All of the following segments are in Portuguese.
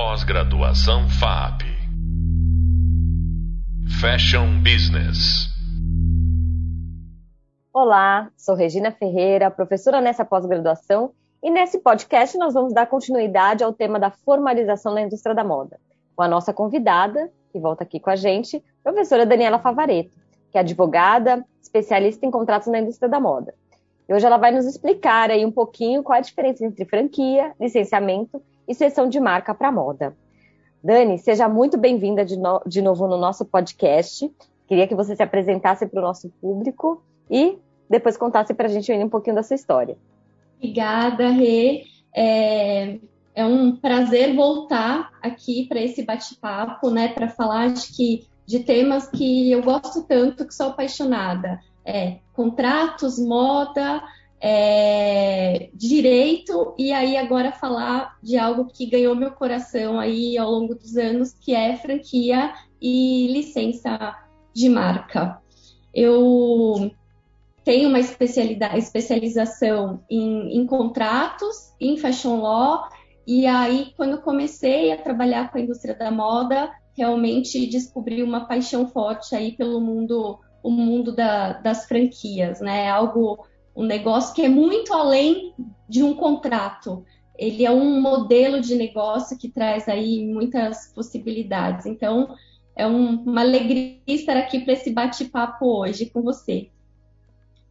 Pós-graduação FAP. Fashion Business. Olá, sou Regina Ferreira, professora nessa pós-graduação, e nesse podcast nós vamos dar continuidade ao tema da formalização na indústria da moda, com a nossa convidada, que volta aqui com a gente, professora Daniela Favareto, que é advogada, especialista em contratos na indústria da moda. E hoje ela vai nos explicar aí um pouquinho qual a diferença entre franquia, licenciamento e sessão de marca para moda. Dani, seja muito bem-vinda de, no de novo no nosso podcast. Queria que você se apresentasse para o nosso público e depois contasse para a gente um pouquinho da sua história. Obrigada, Rê. É, é um prazer voltar aqui para esse bate-papo, né, para falar de, que, de temas que eu gosto tanto, que sou apaixonada. É, contratos, moda, é, direito e aí agora falar de algo que ganhou meu coração aí ao longo dos anos, que é franquia e licença de marca. Eu tenho uma especialização em, em contratos, em fashion law, e aí quando comecei a trabalhar com a indústria da moda, realmente descobri uma paixão forte aí pelo mundo, o mundo da, das franquias, né? Algo um negócio que é muito além de um contrato. Ele é um modelo de negócio que traz aí muitas possibilidades. Então, é um, uma alegria estar aqui para esse bate-papo hoje com você.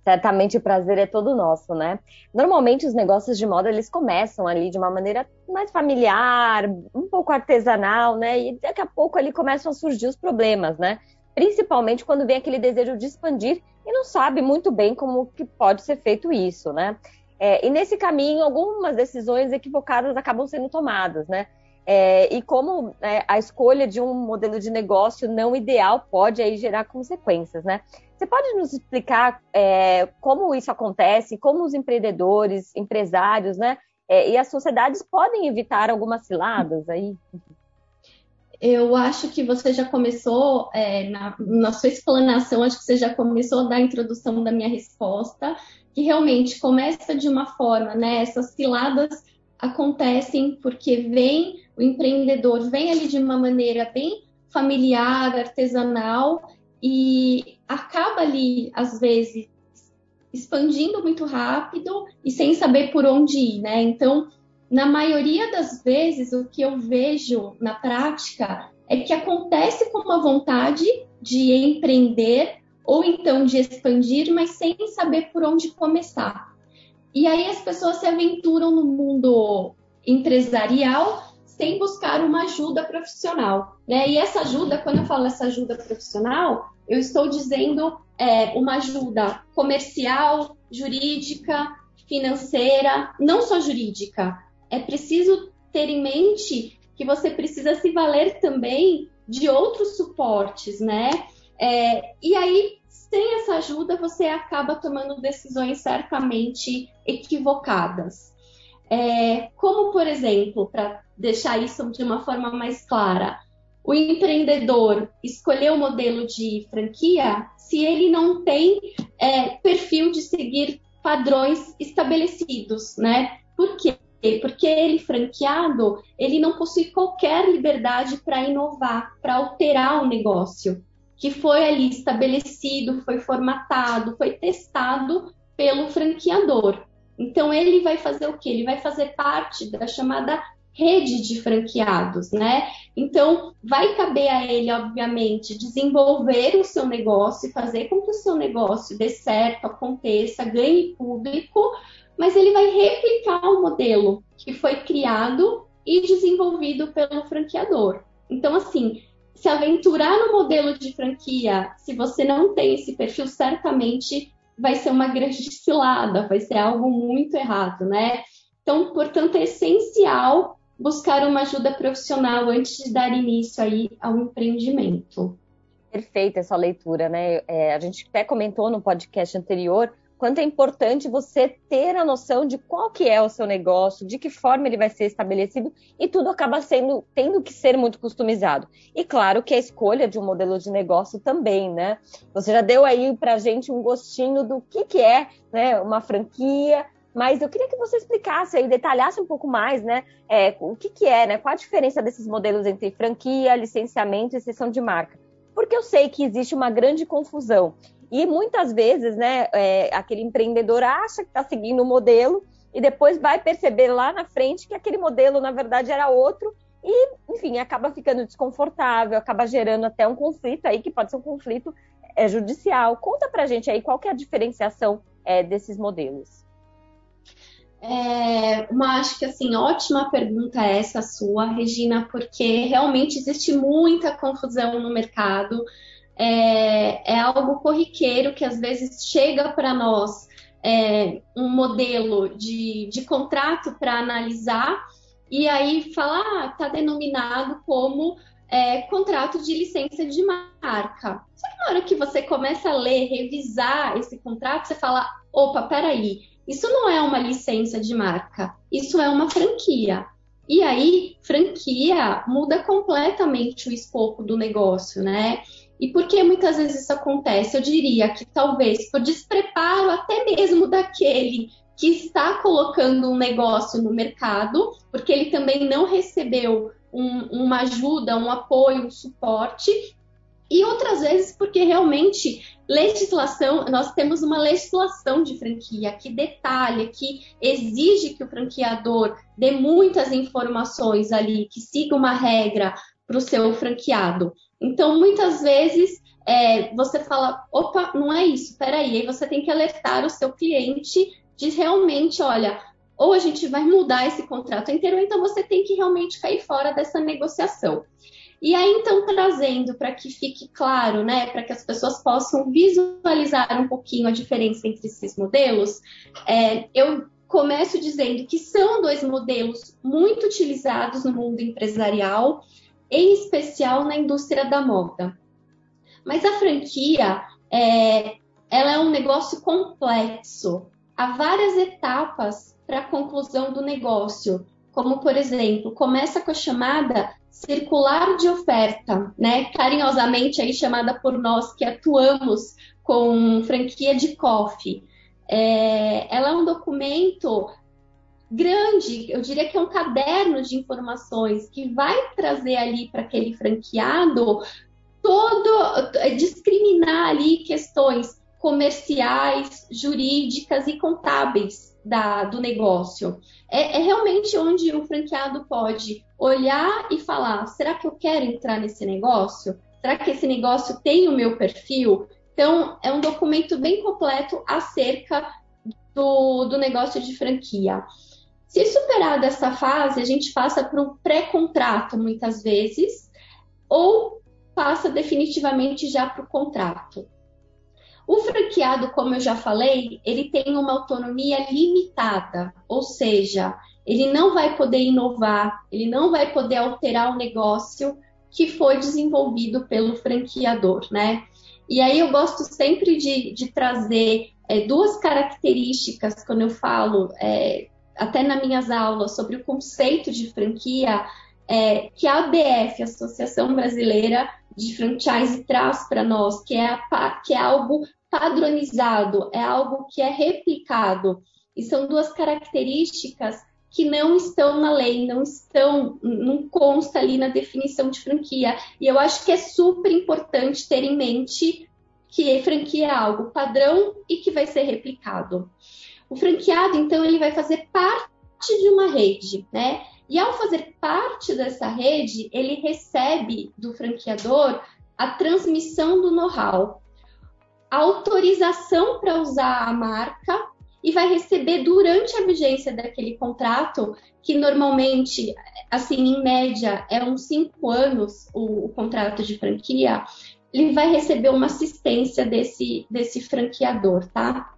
Certamente o prazer é todo nosso, né? Normalmente os negócios de moda eles começam ali de uma maneira mais familiar, um pouco artesanal, né? E daqui a pouco ali começam a surgir os problemas, né? Principalmente quando vem aquele desejo de expandir e não sabe muito bem como que pode ser feito isso, né? É, e nesse caminho, algumas decisões equivocadas acabam sendo tomadas, né? É, e como é, a escolha de um modelo de negócio não ideal pode aí gerar consequências, né? Você pode nos explicar é, como isso acontece, como os empreendedores, empresários, né? É, e as sociedades podem evitar algumas ciladas aí? Eu acho que você já começou, é, na, na, sua explanação, acho que você já começou da introdução da minha resposta, que realmente começa de uma forma, né? Essas ciladas acontecem porque vem o empreendedor, vem ali de uma maneira bem familiar, artesanal, e acaba ali, às vezes, expandindo muito rápido e sem saber por onde ir, né? Então, na maioria das vezes, o que eu vejo na prática é que acontece com uma vontade de empreender ou então de expandir, mas sem saber por onde começar. E aí as pessoas se aventuram no mundo empresarial sem buscar uma ajuda profissional. Né? E essa ajuda, quando eu falo essa ajuda profissional, eu estou dizendo é, uma ajuda comercial, jurídica, financeira, não só jurídica, é preciso ter em mente que você precisa se valer também de outros suportes, né? É, e aí, sem essa ajuda, você acaba tomando decisões certamente equivocadas. É, como, por exemplo, para deixar isso de uma forma mais clara, o empreendedor escolher o modelo de franquia se ele não tem é, perfil de seguir padrões estabelecidos, né? Por quê? Porque ele franqueado, ele não possui qualquer liberdade para inovar, para alterar o negócio que foi ali estabelecido, foi formatado, foi testado pelo franqueador. Então ele vai fazer o que? Ele vai fazer parte da chamada rede de franqueados, né? Então vai caber a ele, obviamente, desenvolver o seu negócio e fazer com que o seu negócio dê certo, aconteça, ganhe público, mas ele vai replicar o modelo que foi criado e desenvolvido pelo franqueador. Então, assim, se aventurar no modelo de franquia, se você não tem esse perfil, certamente vai ser uma grande cilada, vai ser algo muito errado, né? Então, portanto, é essencial buscar uma ajuda profissional antes de dar início aí ao empreendimento. Perfeita essa leitura, né? É, a gente até comentou no podcast anterior quanto é importante você ter a noção de qual que é o seu negócio, de que forma ele vai ser estabelecido e tudo acaba sendo tendo que ser muito customizado. E claro que a escolha de um modelo de negócio também, né? Você já deu aí para gente um gostinho do que que é, né, uma franquia, Mas eu queria que você explicasse aí, detalhasse um pouco mais, né? É, o que, que é, né? Qual a diferença desses modelos entre franquia, licenciamento e exceção de marca? Porque eu sei que existe uma grande confusão. E muitas vezes, né, é, aquele empreendedor acha que está seguindo o um modelo e depois vai perceber lá na frente que aquele modelo, na verdade, era outro e, enfim, acaba ficando desconfortável, acaba gerando até um conflito aí, que pode ser um conflito é, judicial. Conta pra gente aí qual que é a diferenciação é, desses modelos. É, uma, acho que assim, ótima pergunta essa sua, Regina, porque realmente existe muita confusão no mercado. É, é algo corriqueiro que às vezes chega para nós é, um modelo de, de contrato para analisar e aí fala, ah, tá denominado como é, contrato de licença de marca. Só que na hora que você começa a ler, revisar esse contrato, você fala, opa, peraí, isso não é uma licença de marca, isso é uma franquia. E aí, franquia muda completamente o escopo do negócio, né? E por que muitas vezes isso acontece? Eu diria que talvez por despreparo até mesmo daquele que está colocando um negócio no mercado, porque ele também não recebeu um, uma ajuda, um apoio, um suporte, e outras vezes porque realmente legislação, nós temos uma legislação de franquia que detalha, que exige que o franqueador dê muitas informações ali, que siga uma regra para o seu franqueado. Então, muitas vezes é, você fala, opa, não é isso, peraí, aí você tem que alertar o seu cliente de realmente, olha, ou a gente vai mudar esse contrato inteiro, ou então você tem que realmente cair fora dessa negociação. E aí, então, trazendo para que fique claro, né, para que as pessoas possam visualizar um pouquinho a diferença entre esses modelos, é, eu começo dizendo que são dois modelos muito utilizados no mundo empresarial, em especial na indústria da moda. Mas a franquia, é, ela é um negócio complexo há várias etapas para a conclusão do negócio, como por exemplo, começa com a chamada circular de oferta, né? Carinhosamente aí chamada por nós que atuamos com franquia de coffee. É, ela é um documento grande, eu diria que é um caderno de informações que vai trazer ali para aquele franqueado todo discriminar ali questões comerciais, jurídicas e contábeis da, do negócio. É, é, realmente onde o franqueado pode olhar e falar: será que eu quero entrar nesse negócio? Será que esse negócio tem o meu perfil? Então, é um documento bem completo acerca do, do negócio de franquia. Se superar dessa fase, a gente passa para um pré-contrato, muitas vezes, ou passa definitivamente já para o contrato. O franqueado, como eu já falei, ele tem uma autonomia limitada, ou seja, ele não vai poder inovar, ele não vai poder alterar o negócio que foi desenvolvido pelo franqueador, né? E aí eu gosto sempre de, de trazer é, duas características quando eu falo, é, até nas minhas aulas, sobre o conceito de franquia, é, que a ABF, Associação Brasileira de Franchise, traz para nós, que é, a, que é algo padronizado, é algo que é replicado. E são duas características que não estão na lei, não estão, não consta ali na definição de franquia. E eu acho que é super importante ter em mente que franquia é algo padrão e que vai ser replicado. O franqueado, então, ele vai fazer parte de uma rede, né? E ao fazer parte dessa rede, ele recebe do franqueador a transmissão do know-how autorização para usar a marca e vai receber durante a vigência daquele contrato, que normalmente, assim, em média, é uns cinco anos o, o contrato de franquia, ele vai receber uma assistência desse, desse franqueador, tá?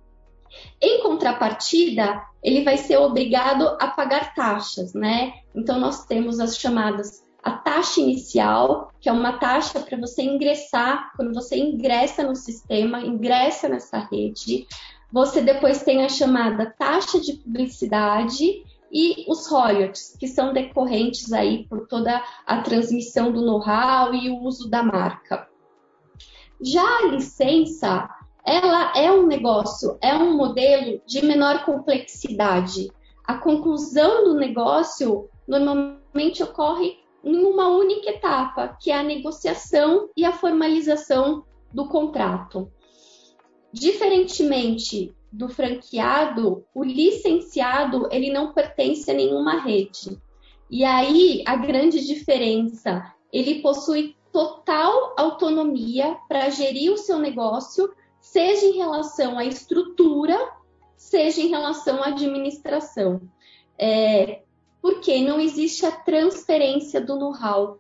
Em contrapartida, ele vai ser obrigado a pagar taxas, né? Então, nós temos as chamadas a taxa inicial, que é uma taxa para você ingressar, quando você ingressa no sistema, ingressa nessa rede, você depois tem a chamada taxa de publicidade e os royalties, que são decorrentes aí por toda a transmissão do know-how e o uso da marca. Já a licença, ela é um negócio, é um modelo de menor complexidade. A conclusão do negócio normalmente ocorre em uma única etapa, que é a negociação e a formalização do contrato. Diferentemente do franqueado, o licenciado ele não pertence a nenhuma rede. E aí a grande diferença, ele possui total autonomia para gerir o seu negócio, seja em relação à estrutura, seja em relação à administração. É, porque não existe a transferência do know-how,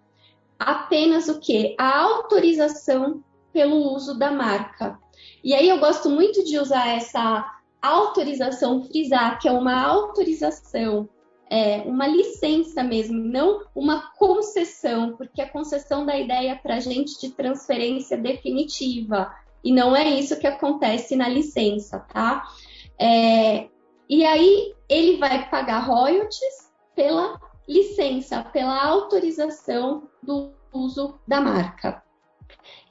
apenas o que? A autorização pelo uso da marca. E aí eu gosto muito de usar essa autorização, frisar que é uma autorização, é, uma licença mesmo, não uma concessão, porque a concessão da ideia para a gente de transferência definitiva. E não é isso que acontece na licença, tá? É, e aí ele vai pagar royalties pela licença, pela autorização do uso da marca.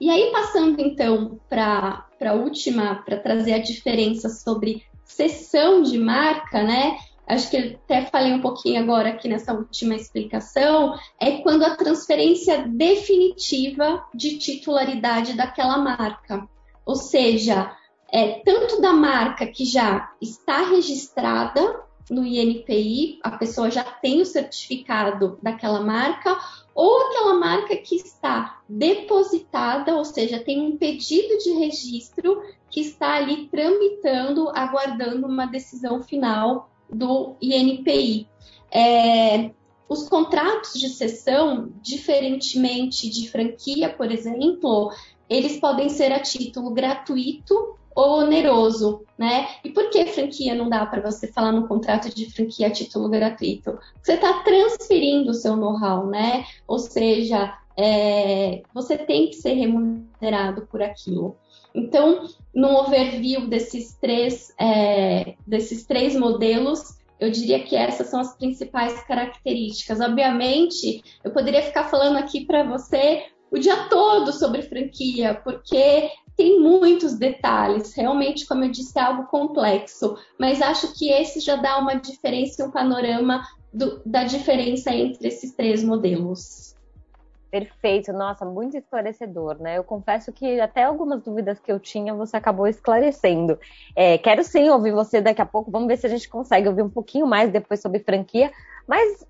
E aí, passando então para a última, para trazer a diferença sobre cessão de marca, né? Acho que até falei um pouquinho agora aqui nessa última explicação, é quando a transferência definitiva de titularidade daquela marca. Ou seja, é, tanto da marca que já está registrada no INPI, a pessoa já tem o certificado daquela marca, ou aquela marca que está depositada, ou seja, tem um pedido de registro que está ali tramitando, aguardando uma decisão final do INPI. É, os contratos de cessão, diferentemente de franquia, por exemplo, eles podem ser a título gratuito ou oneroso, né? E por que franquia não dá para você falar no contrato de franquia a título gratuito? Você está transferindo o seu know-how, né? Ou seja, é, você tem que ser remunerado por aquilo. Então, no overview desses três, é, desses três modelos, eu diria que essas são as principais características. Obviamente, eu poderia ficar falando aqui para você o dia todo sobre franquia, porque tem muitos detalhes, realmente, como eu disse, é algo complexo, mas acho que esse já dá uma diferença, um panorama do, da diferença entre esses três modelos. Perfeito, nossa, muito esclarecedor, né? Eu confesso que até algumas dúvidas que eu tinha você acabou esclarecendo. É, quero sim ouvir você daqui a pouco, vamos ver se a gente consegue ouvir um pouquinho mais depois sobre franquia. Mas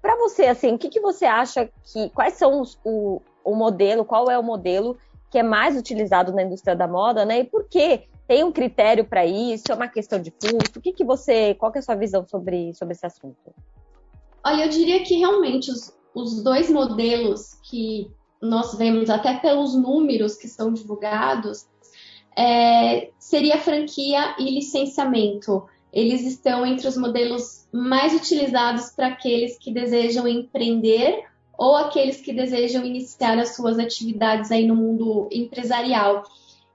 para você, assim, o que, que você acha que. Quais são os, o, o modelo, qual é o modelo que é mais utilizado na indústria da moda, né? E por que tem um critério para isso? É uma questão de custo? O que, que você, qual que é a sua visão sobre, sobre esse assunto? Olha, eu diria que realmente os, os dois modelos que nós vemos, até pelos números que são divulgados, é, seria franquia e licenciamento. Eles estão entre os modelos mais utilizados para aqueles que desejam empreender ou aqueles que desejam iniciar as suas atividades aí no mundo empresarial.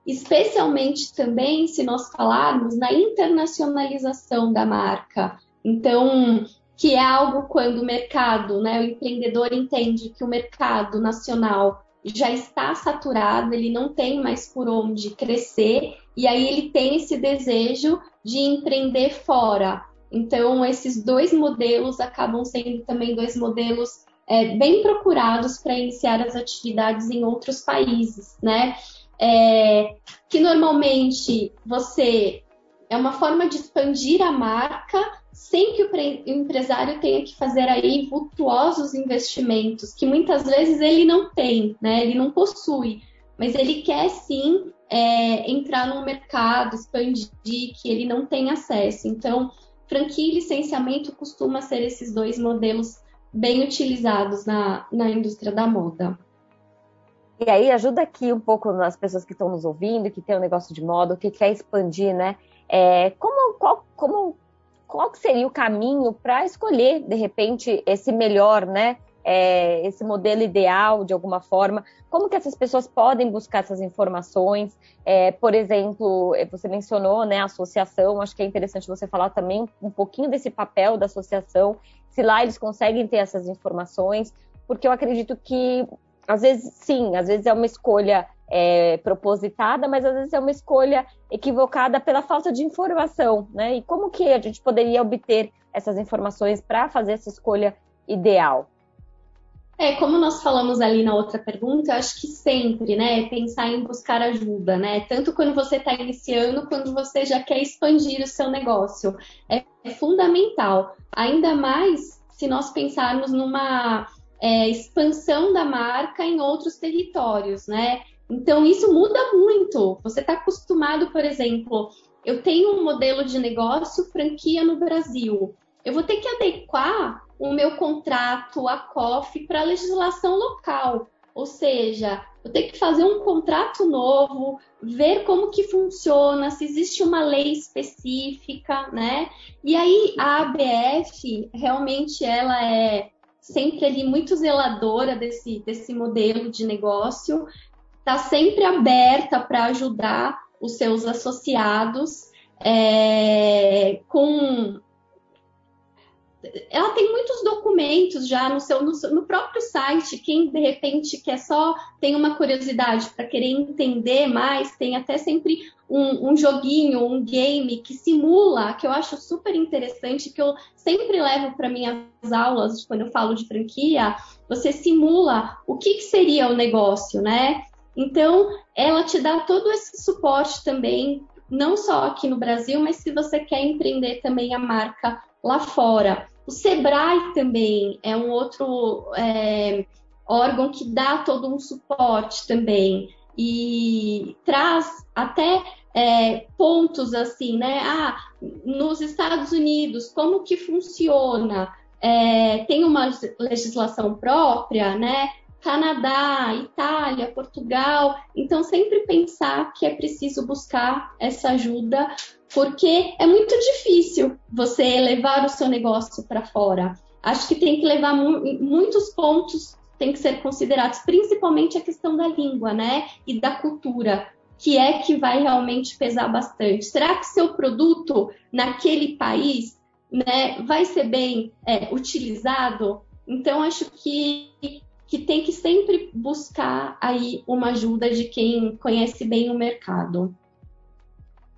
Especialmente também se nós falarmos na internacionalização da marca. Então, que é algo quando o mercado, né, o empreendedor entende que o mercado nacional já está saturado, ele não tem mais por onde crescer, e aí ele tem esse desejo de empreender fora. Então, esses dois modelos acabam sendo também dois modelos é, bem procurados para iniciar as atividades em outros países, né? É, que normalmente você é uma forma de expandir a marca sem que o, empresário tenha que fazer aí vultuosos investimentos, que muitas vezes ele não tem, né? Ele não possui, mas ele quer sim é, entrar no mercado, expandir, que ele não tem acesso. Então, franquia e licenciamento costuma ser esses dois modelos bem utilizados na, na indústria da moda. E aí, ajuda aqui um pouco as pessoas que estão nos ouvindo, que tem um negócio de moda, que quer expandir, né? É, como, qual, como, qual seria o caminho para escolher, de repente, esse melhor, né? É, esse modelo ideal, de alguma forma? Como que essas pessoas podem buscar essas informações? É, por exemplo, você mencionou né, a associação, acho que é interessante você falar também um pouquinho desse papel da associação se lá eles conseguem ter essas informações, porque eu acredito que, às vezes, sim, às vezes é uma escolha é, propositada, mas às vezes é uma escolha equivocada pela falta de informação, né? E como que a gente poderia obter essas informações para fazer essa escolha ideal? É, como nós falamos ali na outra pergunta, acho que sempre, né, pensar em buscar ajuda, né? Tanto quando você está iniciando, quando você já quer expandir o seu negócio. É, é fundamental. Ainda mais se nós pensarmos numa é, expansão da marca em outros territórios, né? Então, isso muda muito. Você está acostumado, por exemplo, eu tenho um modelo de negócio franquia no Brasil. Eu vou ter que adequar o meu contrato, a COF, para a legislação local. Ou seja, eu tenho que fazer um contrato novo, ver como que funciona, se existe uma lei específica, né? E aí a ABF realmente ela é sempre ali muito zeladora desse, desse modelo de negócio, está sempre aberta para ajudar os seus associados é, com ela tem muitos documentos já no seu, no, no, próprio site. Quem de repente quer só tem uma curiosidade para querer entender mais, tem até sempre um, um, joguinho, um game que simula, que eu acho super interessante, que eu sempre levo para minhas aulas quando eu falo de franquia. Você simula o que, que seria o negócio, né? Então, ela te dá todo esse suporte também, não só aqui no Brasil, mas se você quer empreender também a marca lá fora. O Sebrae também é um outro é, órgão que dá todo um suporte também e traz até é, pontos assim, né? Ah, nos Estados Unidos, como que funciona? É, tem uma legislação própria, né? Canadá, Itália, Portugal. Então, sempre pensar que é preciso buscar essa ajuda, porque é muito difícil você levar o seu negócio para fora. Acho que tem que levar mu muitos pontos, tem que ser considerados, principalmente a questão da língua, né? E da cultura, que é que vai realmente pesar bastante. Será que seu produto naquele país né, vai ser bem é, utilizado? Então, acho que que tem que sempre buscar aí uma ajuda de quem conhece bem o mercado.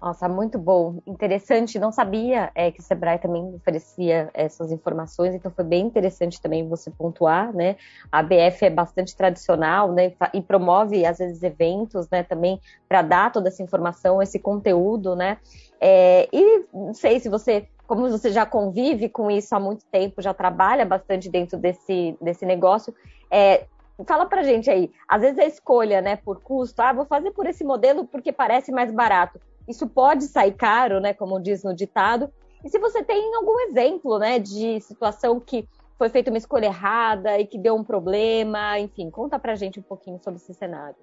Nossa, muito bom, interessante. Não sabia é, que o Sebrae também oferecia essas informações, então foi bem interessante também você pontuar, né? A ABF é bastante tradicional, né? E promove às vezes eventos, né? Também para dar toda essa informação, esse conteúdo, né? É, e não sei se você como você já convive com isso há muito tempo, já trabalha bastante dentro desse, desse negócio, é, fala pra gente aí, às vezes a escolha, né, por custo, ah, vou fazer por esse modelo porque parece mais barato. Isso pode sair caro, né, como diz no ditado. E se você tem algum exemplo, né, de situação que foi feita uma escolha errada e que deu um problema, enfim, conta pra gente um pouquinho sobre esse cenário.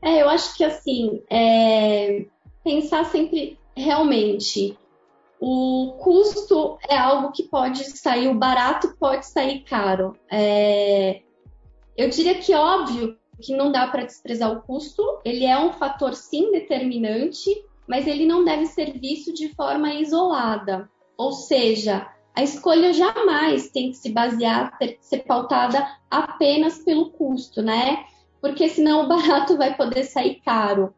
É, eu acho que assim, é... pensar sempre realmente o custo é algo que pode sair, o barato pode sair caro. É, eu diria que óbvio que não dá para desprezar o custo, ele é um fator sim determinante, mas ele não deve ser visto de forma isolada. Ou seja, a escolha jamais tem que se basear, ter que ser pautada apenas pelo custo, né? Porque senão o barato vai poder sair caro.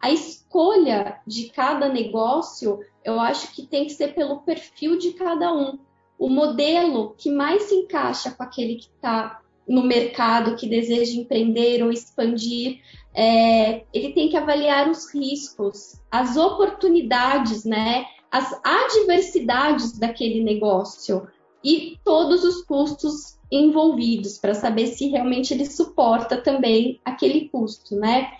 A escolha de cada negócio, eu acho que tem que ser pelo perfil de cada um. O modelo que mais se encaixa com aquele que está no mercado que deseja empreender ou expandir, é, ele tem que avaliar os riscos, as oportunidades, né, as adversidades daquele negócio e todos os custos envolvidos para saber se realmente ele suporta também aquele custo, né?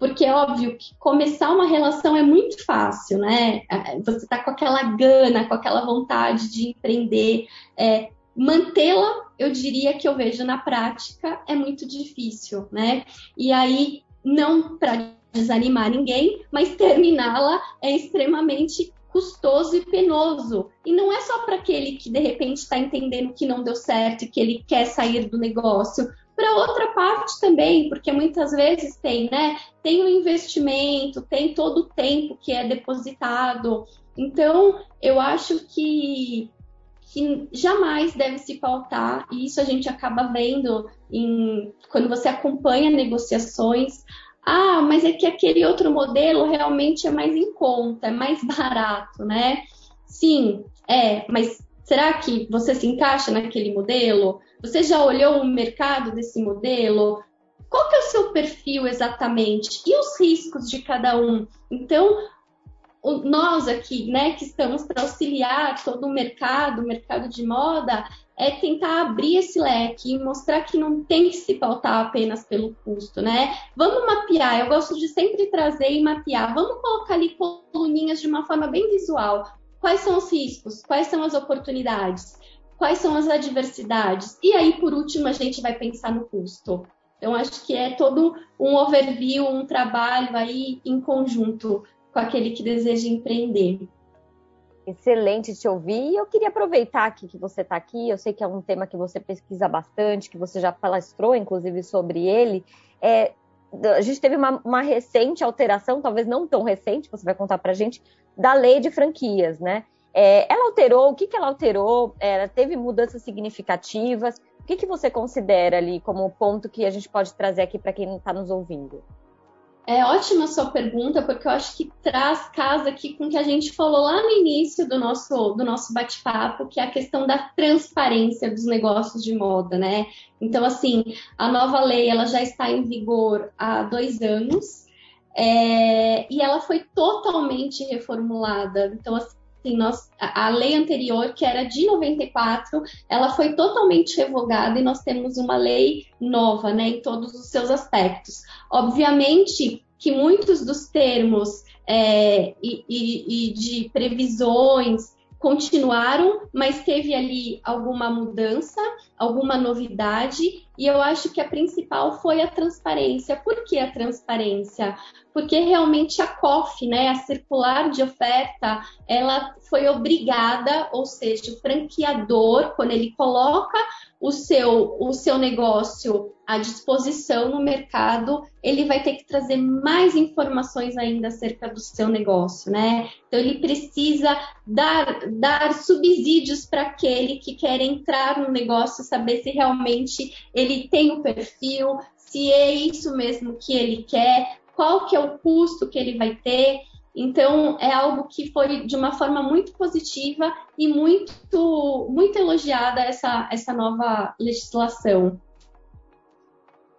Porque é óbvio que começar uma relação é muito fácil, né? É, você está com aquela gana, com aquela vontade de empreender, é, mantê-la, eu diria que eu vejo na prática, é muito difícil, né? E aí, não para desanimar ninguém, mas terminá-la é extremamente custoso e penoso. E não é só para aquele que de repente está entendendo que não deu certo e que ele quer sair do negócio. Para outra parte também, porque muitas vezes tem, né? Tem o investimento, tem todo o tempo que é depositado. Então, eu acho que que jamais deve se pautar, e isso a gente acaba vendo em, quando você acompanha negociações, Ah, mas é que aquele outro modelo realmente é mais em conta, é mais barato, né? Sim, é, mas será que você se encaixa naquele modelo? Você já olhou o mercado desse modelo? Qual que é o seu perfil exatamente? E os riscos de cada um? Então, nós aqui, né, que estamos para auxiliar todo o mercado, o mercado de moda, é tentar abrir esse leque e mostrar que não tem que se pautar apenas pelo custo, né? Vamos mapear, eu gosto de sempre trazer e mapear. Vamos colocar ali coluninhas de uma forma bem visual. Quais são os riscos? Quais são as oportunidades? Quais são as adversidades? E aí, por último, a gente vai pensar no custo. Então, acho que é todo um overview, um trabalho aí em conjunto com aquele que deseja empreender. Excelente te ouvir. E eu queria aproveitar aqui que você está aqui. Eu sei que é um tema que você pesquisa bastante, que você já palestrou, inclusive, sobre ele. É, a gente teve uma, uma, recente alteração, talvez não tão recente, você vai contar para gente, da lei de franquias, né? É, ela alterou, o que, que ela alterou? Ela teve mudanças significativas? O que, que você considera ali como ponto que a gente pode trazer aqui para quem está nos ouvindo? É ótima a sua pergunta, porque eu acho que traz casa aqui com o que a gente falou lá no início do nosso, do nosso bate-papo, que é a questão da transparência dos negócios de moda, né? Então, assim, a nova lei ela já está em vigor há dois anos é, e ela foi totalmente reformulada. Então, assim, Sim, nós, a lei anterior, que era de 94, ela foi totalmente revogada e nós temos uma lei nova, né, em todos os seus aspectos. Obviamente que muitos dos termos é, e, e, e de previsões continuaram, mas teve ali alguma mudança, alguma novidade, e eu acho que a principal foi a transparência. Por que a transparência? Porque realmente a COF, né, a circular de oferta, ela foi obrigada, ou seja, o franqueador, quando ele coloca o seu, o seu negócio à disposição no mercado, ele vai ter que trazer mais informações ainda acerca do seu negócio, né? Então ele precisa dar, dar subsídios para aquele que quer entrar no negócio, saber se realmente ele tem o perfil, se é isso mesmo que ele quer, qual que é o custo que ele vai ter. Então, é algo que foi de uma forma muito positiva e muito, muito elogiada essa, essa nova legislação.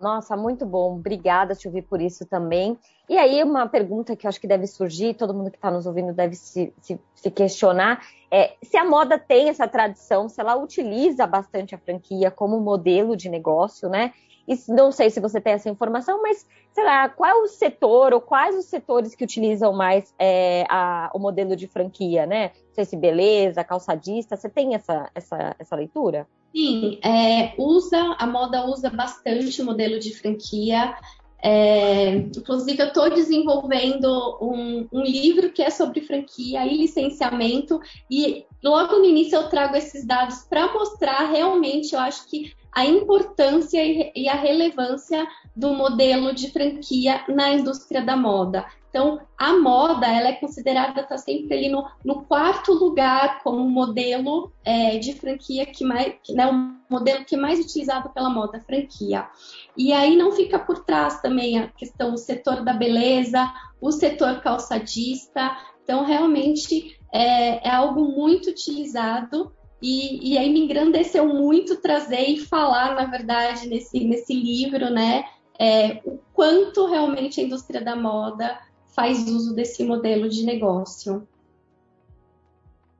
Nossa, muito bom. Obrigada te ouvir por isso também. E aí, uma pergunta que eu acho que deve surgir, todo mundo que está nos ouvindo deve se, se, se, questionar, é se a moda tem essa tradição, se ela utiliza bastante a franquia como modelo de negócio, né? E não sei se você tem essa informação, mas sei lá, qual é o setor ou quais os setores que utilizam mais é, a, o modelo de franquia, né? Não sei se beleza, calçadista, você tem essa, essa, essa leitura? Sim, é, usa, a moda usa bastante o modelo de franquia. É, inclusive, eu estou desenvolvendo um, um, livro que é sobre franquia e licenciamento, e logo no início eu trago esses dados para mostrar realmente, eu acho que a importância e a relevância do modelo de franquia na indústria da moda. Então, a moda ela é considerada está sempre ali no, no, quarto lugar como modelo é, de franquia que mais, né, o modelo que é mais utilizado pela moda, franquia. E aí não fica por trás também a questão do setor da beleza, o setor calçadista. Então, realmente é, é algo muito utilizado e, e, aí me engrandeceu muito trazer e falar, na verdade, nesse, nesse livro, né, é, o quanto realmente a indústria da moda faz uso desse modelo de negócio.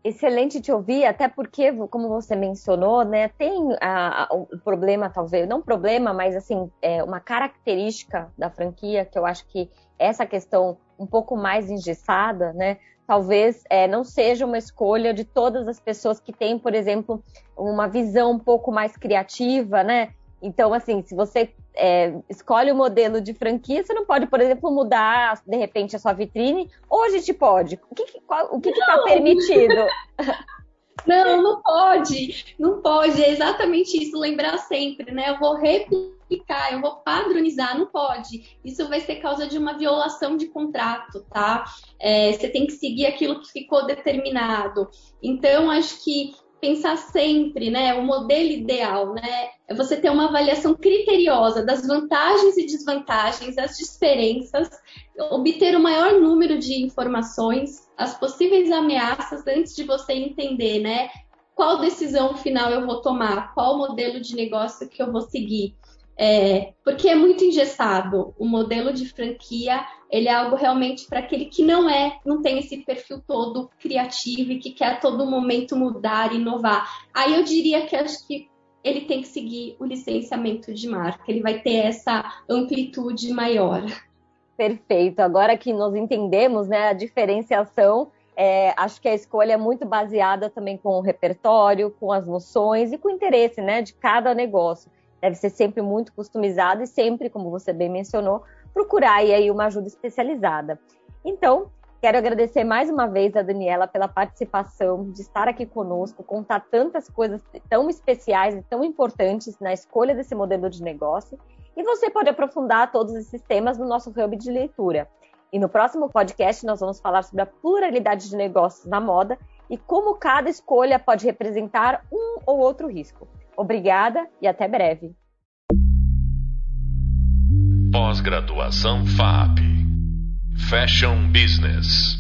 Excelente te ouvir, até porque, como você mencionou, né, tem o problema, talvez, não problema, mas assim, é uma característica da franquia que eu acho que essa questão um pouco mais engessada, né, talvez é, não seja uma escolha de todas as pessoas que têm, por exemplo, uma visão um pouco mais criativa, né? Então, assim, se você é, escolhe o um modelo de franquia, você não pode, por exemplo, mudar de repente a sua vitrine, ou a gente pode? O que está permitido? Não, não pode, não pode, é exatamente isso, lembrar sempre, né? Eu vou replicar, eu vou padronizar, não pode. Isso vai ser causa de uma violação de contrato, tá? É, você tem que seguir aquilo que ficou determinado. Então, acho que pensar sempre, né, o modelo ideal, né, é você ter uma avaliação criteriosa das vantagens e desvantagens, as diferenças, obter o maior número de informações, as possíveis ameaças antes de você entender, né, qual decisão final eu vou tomar, qual modelo de negócio que eu vou seguir. É, porque é muito engessado. O modelo de franquia ele é algo realmente para aquele que não é, não tem esse perfil todo criativo e que quer a todo momento mudar, inovar. Aí eu diria que acho que ele tem que seguir o licenciamento de marca, ele vai ter essa amplitude maior. Perfeito. Agora que nós entendemos né, a diferenciação, é, acho que a escolha é muito baseada também com o repertório, com as noções e com o interesse né, de cada negócio deve ser sempre muito customizado e sempre, como você bem mencionou, procurar aí uma ajuda especializada. Então, quero agradecer mais uma vez a Daniela pela participação, de estar aqui conosco, contar tantas coisas tão especiais e tão importantes na escolha desse modelo de negócio. E você pode aprofundar todos esses temas no nosso hub de leitura. E no próximo podcast nós vamos falar sobre a pluralidade de negócios na moda e como cada escolha pode representar um ou outro risco. Obrigada e até breve. Pós-graduação FAP Fashion Business